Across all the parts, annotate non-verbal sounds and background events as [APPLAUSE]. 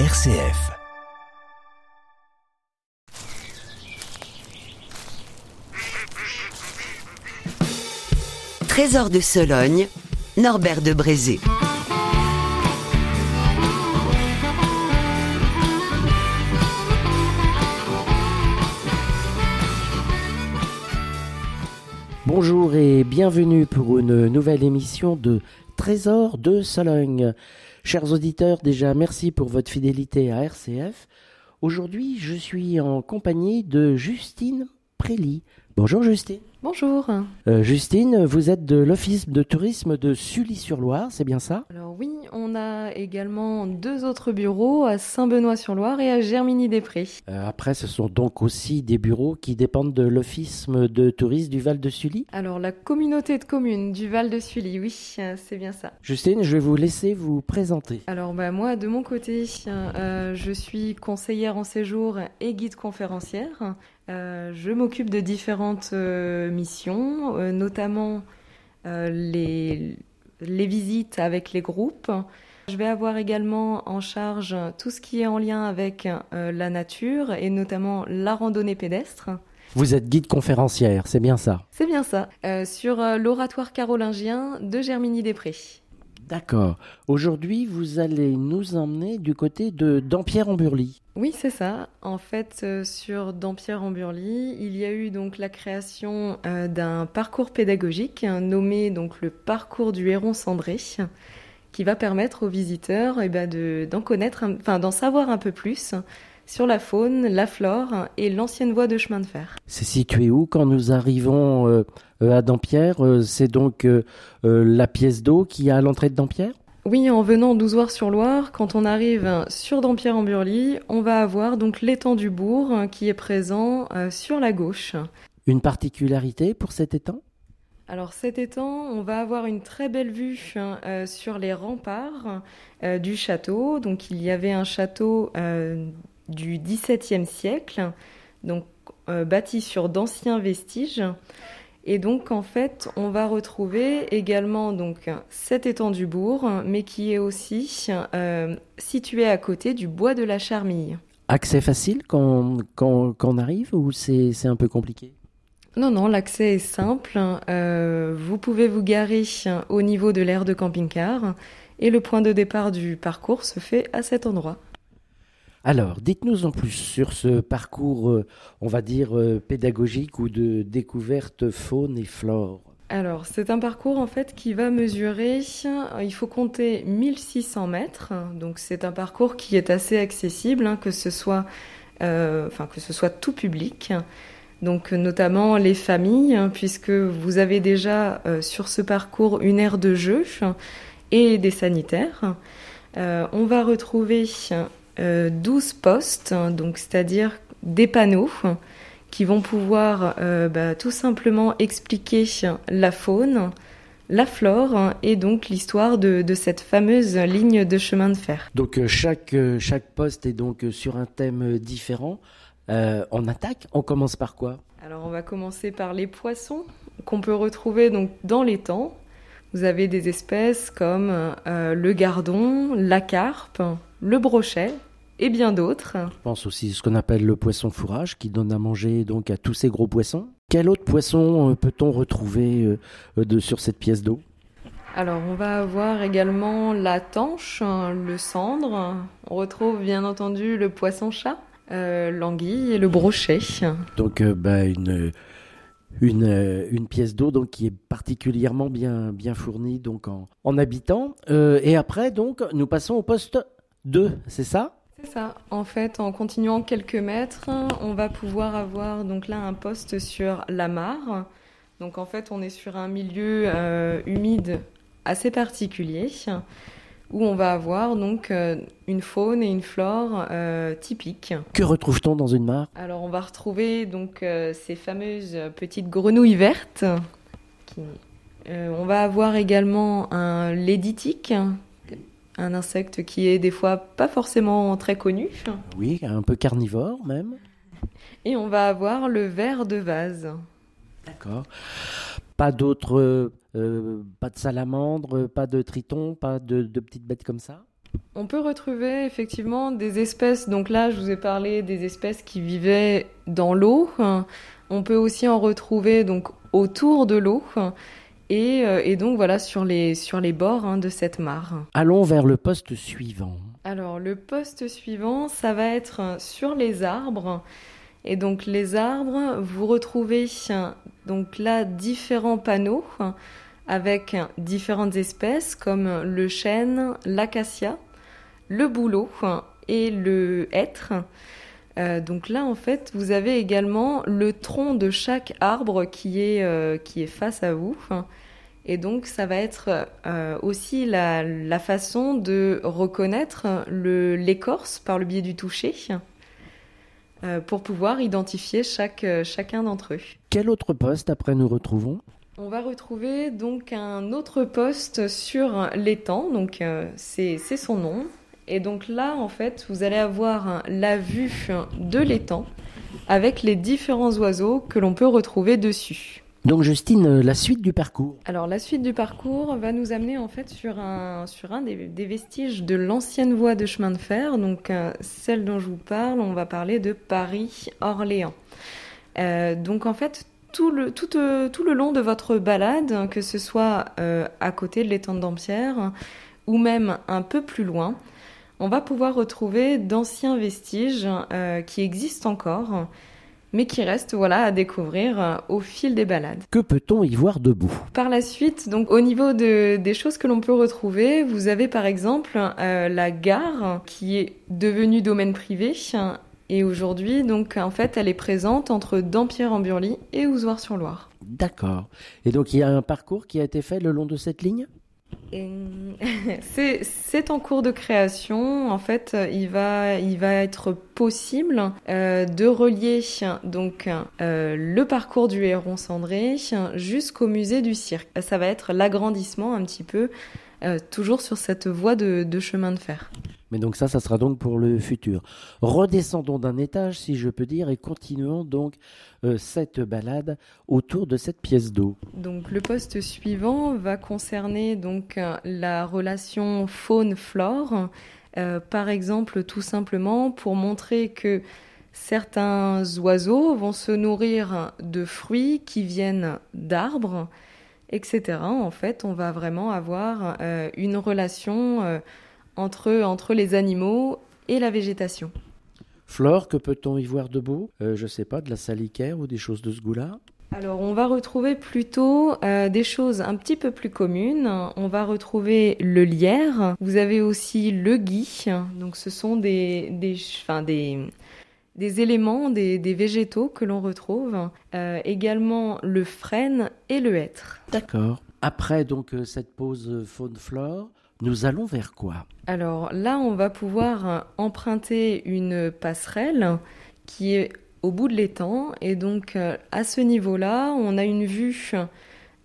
RCF. Trésor de Sologne, Norbert de Brézé. Bonjour et bienvenue pour une nouvelle émission de Trésor de Sologne. Chers auditeurs, déjà merci pour votre fidélité à RCF. Aujourd'hui, je suis en compagnie de Justine Prély. Bonjour Justine. Bonjour. Euh, Justine, vous êtes de l'Office de tourisme de Sully-sur-Loire, c'est bien ça? Alors oui, on a également deux autres bureaux à Saint-Benoît-sur-Loire et à Germigny-des-Prés. Euh, Après, ce sont donc aussi des bureaux qui dépendent de l'Office de tourisme du Val de Sully? Alors la communauté de communes du Val de Sully, oui, euh, c'est bien ça. Justine, je vais vous laisser vous présenter. Alors bah, moi, de mon côté, je suis conseillère en séjour et guide conférencière. Euh, je m'occupe de différentes euh, missions, euh, notamment les, les visites avec les groupes. Je vais avoir également en charge tout ce qui est en lien avec la nature et notamment la randonnée pédestre. Vous êtes guide conférencière, c'est bien ça? C'est bien ça, sur l'oratoire carolingien de Germigny-des-Prés. D'accord. Aujourd'hui, vous allez nous emmener du côté de Dampierre-en-Burly. Oui, c'est ça. En fait, euh, sur Dampierre-en-Burly, il y a eu donc la création euh, d'un parcours pédagogique hein, nommé donc le parcours du héron cendré, qui va permettre aux visiteurs eh ben, connaître, enfin d'en savoir un peu plus sur la faune, la flore et l'ancienne voie de chemin de fer. C'est situé où quand nous arrivons euh, euh, à Dampierre Euh, C'est donc euh, la pièce d'eau qui est à l'entrée de Dampierre? Oui, en venant d'Ouzoir-sur-Loire, quand on arrive sur Dampierre-en-Burly, on va avoir donc l'étang du bourg qui est présent euh, sur la gauche. Une particularité pour cet étang? Alors cet étang, on va avoir une très belle vue hein, euh, sur les remparts euh, du château. Donc il y avait un château euh, du XVIIe siècle, donc euh, bâti sur d'anciens vestiges. Et donc en fait, on va retrouver également donc cet étang du bourg, mais qui est aussi euh, situé à côté du bois de la Charmille. Accès facile quand, quand, quand on arrive ou c'est c'est un peu compliqué? Non, non, l'accès est simple. Euh, vous pouvez vous garer au niveau de l'aire de camping-car et le point de départ du parcours se fait à cet endroit. Alors, dites-nous en plus sur ce parcours, euh, on va dire, euh, pédagogique ou de découverte faune et flore. Alors, c'est un parcours en fait qui va mesurer, euh, il faut compter 1600 mètres, donc c'est un parcours qui est assez accessible, hein, que ce soit, enfin que ce soit tout public, donc notamment les familles, hein, puisque vous avez déjà sur ce parcours une aire de jeu et des sanitaires. On va retrouver 12 postes, hein, donc c'est-à-dire des panneaux qui vont pouvoir euh, bah, tout simplement expliquer la faune, la flore hein, et donc l'histoire de, de cette fameuse ligne de chemin de fer. Donc, euh, chaque, euh, chaque poste est donc euh, sur un thème euh, différent. Euh, on attaque, on commence par quoi? Alors on va commencer par les poissons qu'on peut retrouver donc dans les temps. Vous avez des espèces comme euh, le gardon, la carpe, le brochet et bien d'autres. Je pense aussi ce qu'on appelle le poisson fourrage qui donne à manger donc à tous ces gros poissons. Quel autre poisson euh, peut-on retrouver euh, de, sur cette pièce d'eau? Alors, on va avoir également la tanche, hein, le cendre. On retrouve bien entendu le poisson-chat, euh, l'anguille et le brochet. Donc euh, bah, une, une, une pièce d'eau donc qui est particulièrement bien, bien fournie donc en, en habitants. Euh, et après donc nous passons au poste 2, c'est ça? C'est ça. En fait, en continuant quelques mètres, on va pouvoir avoir donc là un poste sur la mare. Donc en fait, on est sur un milieu euh, humide assez particulier où on va avoir donc euh, une faune et une flore euh, typiques. Que retrouve-t-on dans une mare? Alors on va retrouver donc euh, ces fameuses petites grenouilles vertes. Qui... On va avoir également un léditique, un insecte qui est des fois pas forcément très connu. Oui, un peu carnivore même. Et on va avoir le ver de vase. D'accord. Pas d'autres, euh, pas de salamandre, pas de triton, pas de, de petites bêtes comme ça? On peut retrouver effectivement des espèces, donc là je vous ai parlé des espèces qui vivaient dans l'eau. On peut aussi en retrouver donc autour de l'eau. Et, euh, et, donc voilà sur les, sur les bords hein, de cette mare. Allons vers le poste suivant. Alors le poste suivant, ça va être sur les arbres. Et donc les arbres, vous retrouvez donc là différents panneaux avec différentes espèces comme le chêne, l'acacia, le bouleau et le hêtre. Euh, donc là, en fait, vous avez également le tronc de chaque arbre qui est, euh, qui est face à vous. Et donc, ça va être euh, aussi la, la, façon de reconnaître l'écorce par le biais du toucher pour pouvoir identifier chaque, chacun d'entre eux. Quel autre poste après nous retrouvons? On va retrouver donc un autre poste sur l'étang, donc c'est son nom, et donc là, en fait, vous allez avoir la vue de l'étang avec les différents oiseaux que l'on peut retrouver dessus. Donc Justine, la suite du parcours Alors la suite du parcours va nous amener en fait sur un, sur un des, vestiges de l'ancienne voie de chemin de fer, donc euh, celle dont je vous parle, on va parler de Paris-Orléans. Euh, donc en fait, tout le, tout, euh, tout, le long de votre balade, que ce soit à côté de l'étang de Dampierre ou même un peu plus loin, on va pouvoir retrouver d'anciens vestiges euh, qui existent encore, mais qui restent voilà à découvrir euh, au fil des balades. Que peut-on y voir debout? Par la suite, donc au niveau des choses que l'on peut retrouver, vous avez par exemple euh, la gare qui est devenue domaine privé. Et aujourd'hui, donc en fait, elle est présente entre Dampierre-en-Burly et Ouzouar-sur-Loire. D'accord. Et donc il y a un parcours qui a été fait le long de cette ligne? [LAUGHS] c'est en cours de création. En fait, il va, il va être possible euh, de relier donc euh, le parcours du héron cendré jusqu'au musée du cirque. Ça va être l'agrandissement un petit peu, euh, toujours sur cette voie de chemin de fer. Mais donc ça, ça sera donc pour le futur. Redescendons d'un étage, si je peux dire, et continuons donc euh, cette balade autour de cette pièce d'eau. Donc le poste suivant va concerner donc euh, la relation faune-flore. Euh, par exemple, tout simplement pour montrer que certains oiseaux vont se nourrir de fruits qui viennent d'arbres, etc. En fait, on va vraiment avoir une relation entre, entre les animaux et la végétation. Flore, que peut-on y voir de beau euh, Je ne sais pas, de la salicaire ou des choses de ce goût-là? Alors, on va retrouver plutôt euh, des choses un petit peu plus communes. On va retrouver le lierre. Vous avez aussi le gui. Donc, ce sont des, des, enfin, des, des éléments, des, des végétaux que l'on retrouve. Euh, également le frêne et le hêtre. D'accord. Après donc cette pause faune-flore, nous allons vers quoi? Alors là, on va pouvoir emprunter une passerelle qui est au bout de l'étang. Et donc, euh, à ce niveau-là, on a une vue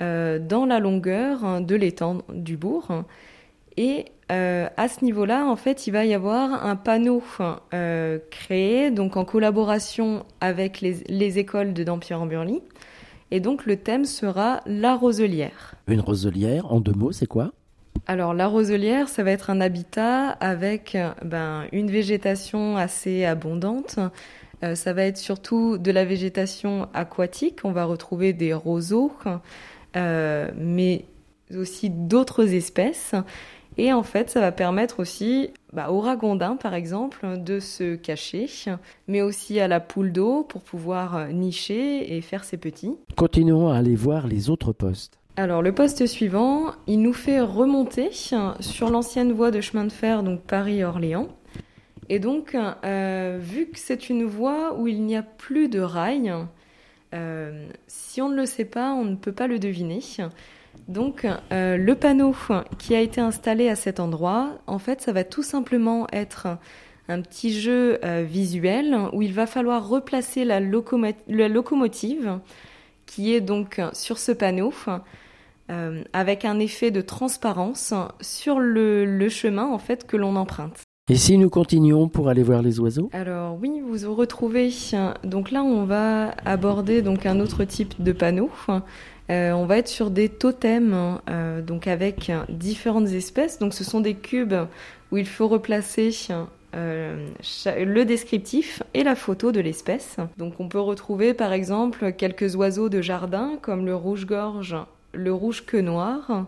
euh, dans la longueur de l'étang du bourg. Et euh, à ce niveau-là, en fait, il va y avoir un panneau créé, donc en collaboration avec les, les écoles de Dampierre-en-Burly. Et donc, le thème sera la roselière. Une roselière, en deux mots, c'est quoi? Alors la roselière, ça va être un habitat avec ben, une végétation assez abondante. Euh, ça va être surtout de la végétation aquatique. On va retrouver des roseaux, euh, mais aussi d'autres espèces. Et en fait, ça va permettre aussi bah, au ragondin, par exemple, de se cacher, mais aussi à la poule d'eau pour pouvoir nicher et faire ses petits. Continuons à aller voir les autres postes. Alors le poste suivant, il nous fait remonter sur l'ancienne voie de chemin de fer, donc Paris-Orléans. Et donc, euh, vu que c'est une voie où il n'y a plus de rails, euh, si on ne le sait pas, on ne peut pas le deviner. Donc, euh, le panneau qui a été installé à cet endroit, en fait, ça va tout simplement être un petit jeu visuel où il va falloir replacer la, la locomotive qui est donc sur ce panneau euh, avec un effet de transparence sur le, chemin en fait que l'on emprunte. Et si nous continuons pour aller voir les oiseaux? Alors oui, vous vous retrouvez. Donc là, on va aborder donc un autre type de panneau. Euh, on va être sur des totems, euh, donc avec différentes espèces. Donc ce sont des cubes où il faut replacer euh, le descriptif et la photo de l'espèce. Donc on peut retrouver par exemple quelques oiseaux de jardin comme le rouge-gorge, le rouge-queue noir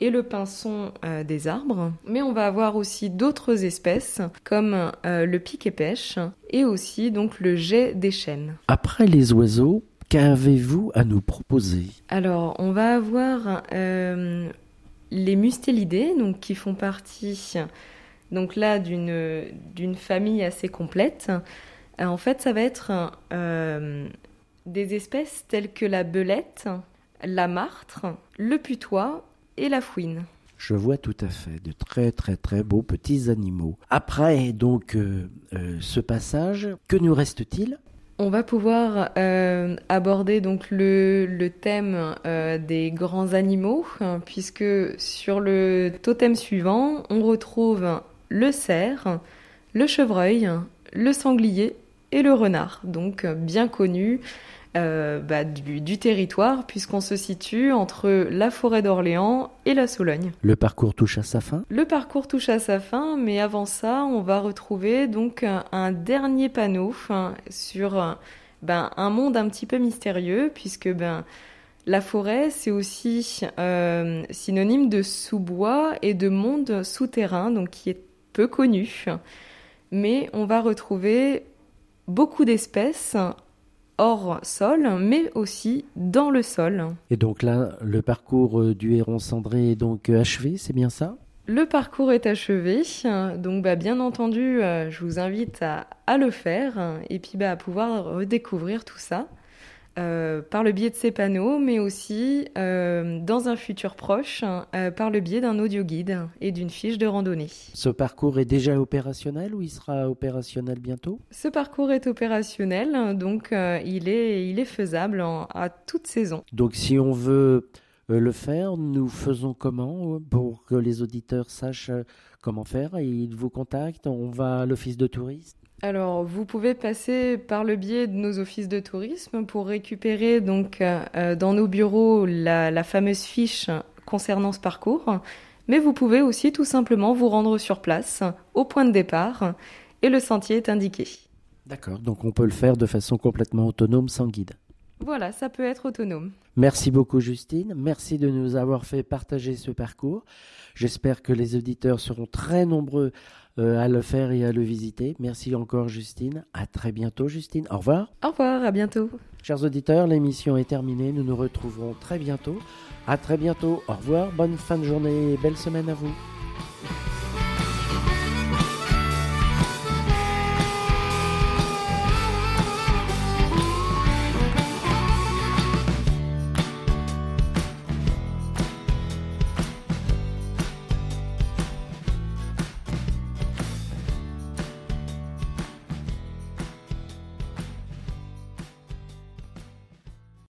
et le pinson euh, des arbres. Mais on va avoir aussi d'autres espèces comme euh, le piquet-pêche et aussi donc le jet des chênes. Après les oiseaux, qu'avez-vous à nous proposer? Alors on va avoir les mustélidés donc qui font partie donc là d'une d'une famille assez complète. Euh, en fait, ça va être euh, des espèces telles que la belette, la martre, le putois et la fouine. Je vois tout à fait de très très très beaux petits animaux. Après donc euh, ce passage, que nous reste-t-il? On va pouvoir aborder donc le, le thème des grands animaux, hein, puisque sur le totem suivant, on retrouve le cerf, le chevreuil, le sanglier et le renard, donc euh, bien connus euh, bah, du, territoire puisqu'on se situe entre la forêt d'Orléans et la Sologne. Le parcours touche à sa fin Le parcours touche à sa fin, mais avant ça, on va retrouver donc un, dernier panneau hein, sur ben, un monde un petit peu mystérieux puisque ben, la forêt, c'est aussi euh, synonyme de sous-bois et de monde souterrain, donc qui est peu connu, mais on va retrouver beaucoup d'espèces hors sol, mais aussi dans le sol. Et donc là, le parcours euh, du héron cendré est donc euh, achevé, c'est bien ça? Le parcours est achevé, donc bah, bien entendu, euh, je vous invite à, à le faire et puis bah, à pouvoir redécouvrir tout ça. Euh, par le biais de ces panneaux, mais aussi euh, dans un futur proche euh, par le biais d'un audio guide et d'une fiche de randonnée. Ce parcours est déjà opérationnel ou il sera opérationnel bientôt? Ce parcours est opérationnel, donc il, est, il est faisable à toute saison. Donc si on veut le faire, nous faisons comment pour que les auditeurs sachent comment faire? Ils vous contactent, on va à l'office de tourisme alors, vous pouvez passer par le biais de nos offices de tourisme pour récupérer donc euh, dans nos bureaux la, fameuse fiche concernant ce parcours, mais vous pouvez aussi tout simplement vous rendre sur place, au point de départ, et le sentier est indiqué. D'accord, donc on peut le faire de façon complètement autonome sans guide. Voilà, ça peut être autonome. Merci beaucoup Justine, merci de nous avoir fait partager ce parcours. J'espère que les auditeurs seront très nombreux euh, à le faire et à le visiter. Merci encore Justine. À très bientôt Justine. Au revoir. Au revoir, à bientôt. Chers auditeurs, l'émission est terminée. Nous nous retrouverons très bientôt. À très bientôt. Au revoir. Bonne fin de journée et belle semaine à vous.